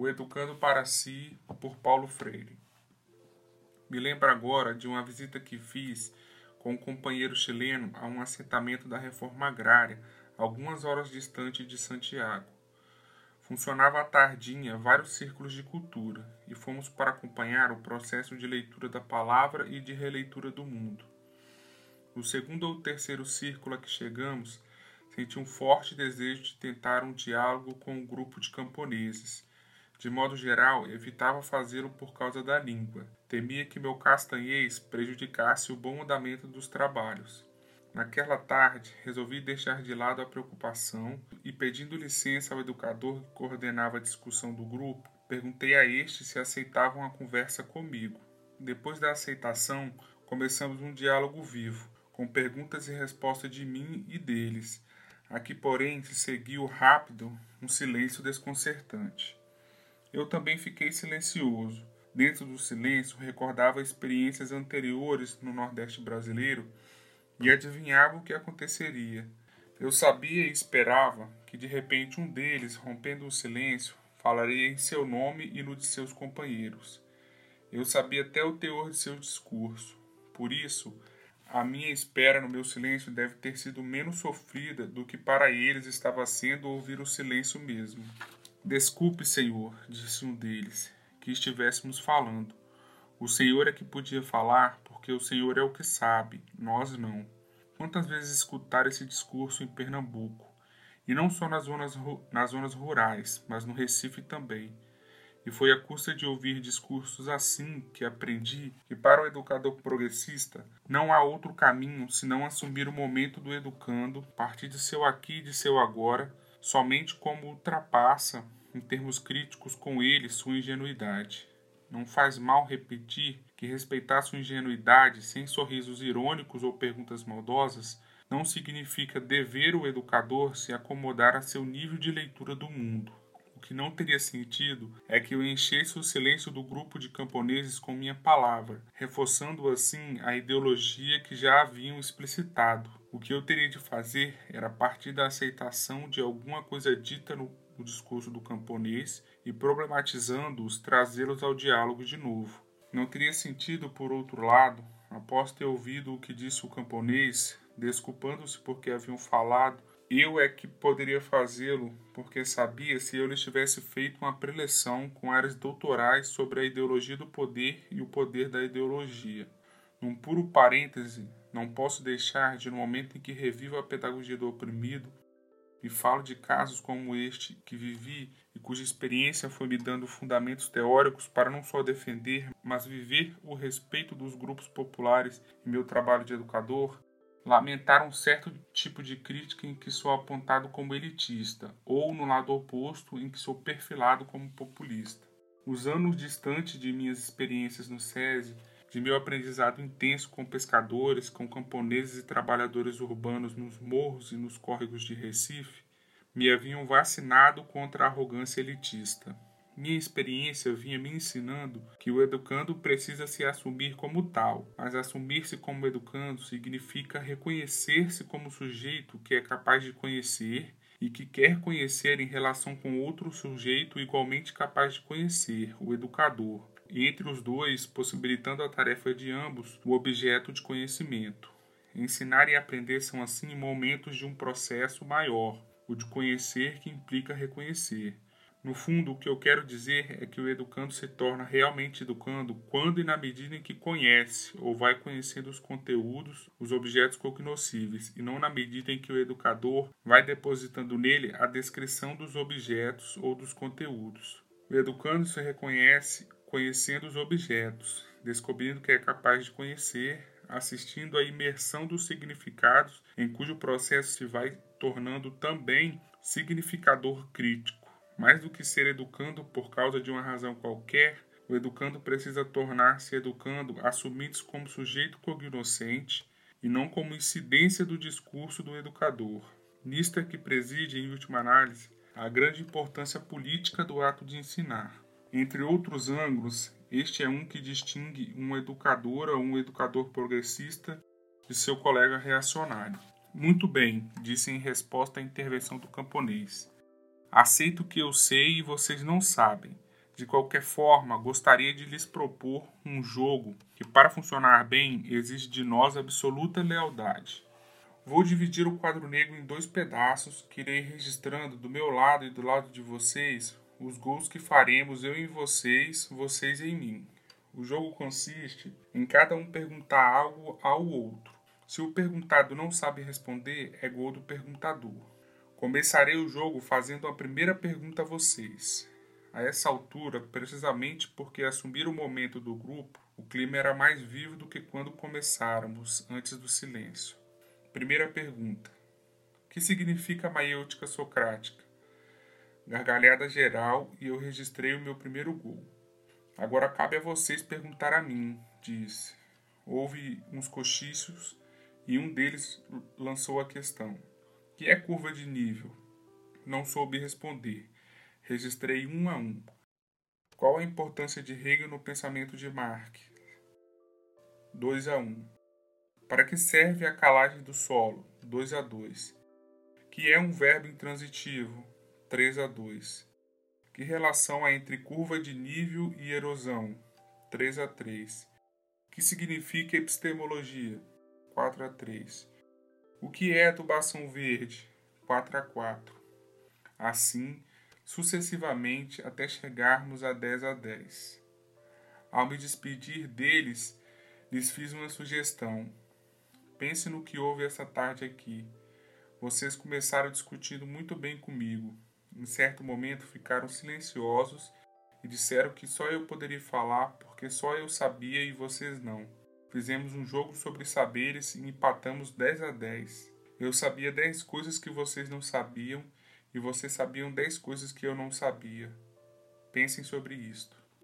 O Educando para Si, por Paulo Freire. Me lembro agora de uma visita que fiz com um companheiro chileno a um assentamento da reforma agrária, algumas horas distante de Santiago. Funcionava à tardinha vários círculos de cultura e fomos para acompanhar o processo de leitura da palavra e de releitura do mundo. No segundo ou terceiro círculo a que chegamos, senti um forte desejo de tentar um diálogo com um grupo de camponeses de modo geral, evitava fazê-lo por causa da língua. Temia que meu castanhês prejudicasse o bom andamento dos trabalhos. Naquela tarde, resolvi deixar de lado a preocupação e, pedindo licença ao educador que coordenava a discussão do grupo, perguntei a este se aceitavam a conversa comigo. Depois da aceitação, começamos um diálogo vivo, com perguntas e respostas de mim e deles. Aqui, porém, se seguiu rápido um silêncio desconcertante. Eu também fiquei silencioso. Dentro do silêncio, recordava experiências anteriores no Nordeste brasileiro e adivinhava o que aconteceria. Eu sabia e esperava que de repente um deles, rompendo o silêncio, falaria em seu nome e no de seus companheiros. Eu sabia até o teor de seu discurso. Por isso, a minha espera no meu silêncio deve ter sido menos sofrida do que para eles estava sendo ouvir o silêncio mesmo. Desculpe, Senhor, disse um deles, que estivéssemos falando. O Senhor é que podia falar, porque o Senhor é o que sabe, nós não. Quantas vezes escutar esse discurso em Pernambuco, e não só nas zonas, nas zonas rurais, mas no Recife também. E foi à custa de ouvir discursos assim que aprendi que para o educador progressista não há outro caminho senão assumir o momento do educando, partir de seu aqui e de seu agora, somente como ultrapassa em termos críticos com ele sua ingenuidade. Não faz mal repetir que respeitar sua ingenuidade sem sorrisos irônicos ou perguntas maldosas não significa dever o educador se acomodar a seu nível de leitura do mundo. Que não teria sentido é que eu enchesse o silêncio do grupo de camponeses com minha palavra, reforçando assim a ideologia que já haviam explicitado. O que eu teria de fazer era partir da aceitação de alguma coisa dita no discurso do camponês e, problematizando-os, trazê-los ao diálogo de novo. Não teria sentido, por outro lado, após ter ouvido o que disse o camponês, desculpando-se porque haviam falado, eu é que poderia fazê-lo, porque sabia se eu lhes tivesse feito uma preleção com áreas doutorais sobre a ideologia do poder e o poder da ideologia. Num puro parêntese, não posso deixar de, no momento em que revivo a pedagogia do oprimido, e falo de casos como este que vivi e cuja experiência foi me dando fundamentos teóricos para não só defender, mas viver o respeito dos grupos populares em meu trabalho de educador, lamentar um certo tipo de crítica em que sou apontado como elitista, ou no lado oposto, em que sou perfilado como populista. Os anos distantes de minhas experiências no SESI de meu aprendizado intenso com pescadores, com camponeses e trabalhadores urbanos nos morros e nos córregos de Recife, me haviam vacinado contra a arrogância elitista. Minha experiência vinha me ensinando que o educando precisa se assumir como tal, mas assumir-se como educando significa reconhecer-se como sujeito que é capaz de conhecer e que quer conhecer em relação com outro sujeito igualmente capaz de conhecer, o educador, e entre os dois, possibilitando a tarefa de ambos o objeto de conhecimento. Ensinar e aprender são assim momentos de um processo maior, o de conhecer que implica reconhecer. No fundo, o que eu quero dizer é que o educando se torna realmente educando quando e na medida em que conhece ou vai conhecendo os conteúdos, os objetos cognoscíveis, e não na medida em que o educador vai depositando nele a descrição dos objetos ou dos conteúdos. O educando se reconhece conhecendo os objetos, descobrindo que é capaz de conhecer, assistindo à imersão dos significados, em cujo processo se vai tornando também significador crítico. Mais do que ser educando por causa de uma razão qualquer, o educando precisa tornar-se educando assumindo-se como sujeito cognoscente e não como incidência do discurso do educador. Nisto é que preside, em última análise, a grande importância política do ato de ensinar. Entre outros ângulos, este é um que distingue uma educadora ou um educador progressista de seu colega reacionário. Muito bem, disse em resposta à intervenção do camponês. Aceito que eu sei e vocês não sabem. De qualquer forma, gostaria de lhes propor um jogo que, para funcionar bem, exige de nós absoluta lealdade. Vou dividir o quadro negro em dois pedaços, que irei registrando do meu lado e do lado de vocês os gols que faremos eu em vocês, vocês em mim. O jogo consiste em cada um perguntar algo ao outro. Se o perguntado não sabe responder, é gol do perguntador. Começarei o jogo fazendo a primeira pergunta a vocês. A essa altura, precisamente porque assumir o momento do grupo, o clima era mais vivo do que quando começáramos, antes do silêncio. Primeira pergunta: que significa maiêutica socrática? Gargalhada geral e eu registrei o meu primeiro gol. Agora cabe a vocês perguntar a mim, disse. Houve uns cochichos e um deles lançou a questão: Que é curva de nível? Não soube responder Registrei um a um. Qual a importância de Hegel no pensamento de Marx? 2 a 1. Para que serve a calagem do solo? 2 a 2. Que é um verbo intransitivo? 3 a 2. Que relação há entre curva de nível e erosão? 3 a 3. Que significa epistemologia? 4 a 3. O que é tubação verde? 4 a 4. Assim, sucessivamente até chegarmos a 10 a 10. Ao me despedir deles, lhes fiz uma sugestão. Pense no que houve essa tarde aqui. Vocês começaram discutindo muito bem comigo. Em certo momento ficaram silenciosos e disseram que só eu poderia falar porque só eu sabia e vocês não. Fizemos um jogo sobre saberes e empatamos 10 a 10. Eu sabia 10 coisas que vocês não sabiam e vocês sabiam dez coisas que eu não sabia. Pensem sobre isto.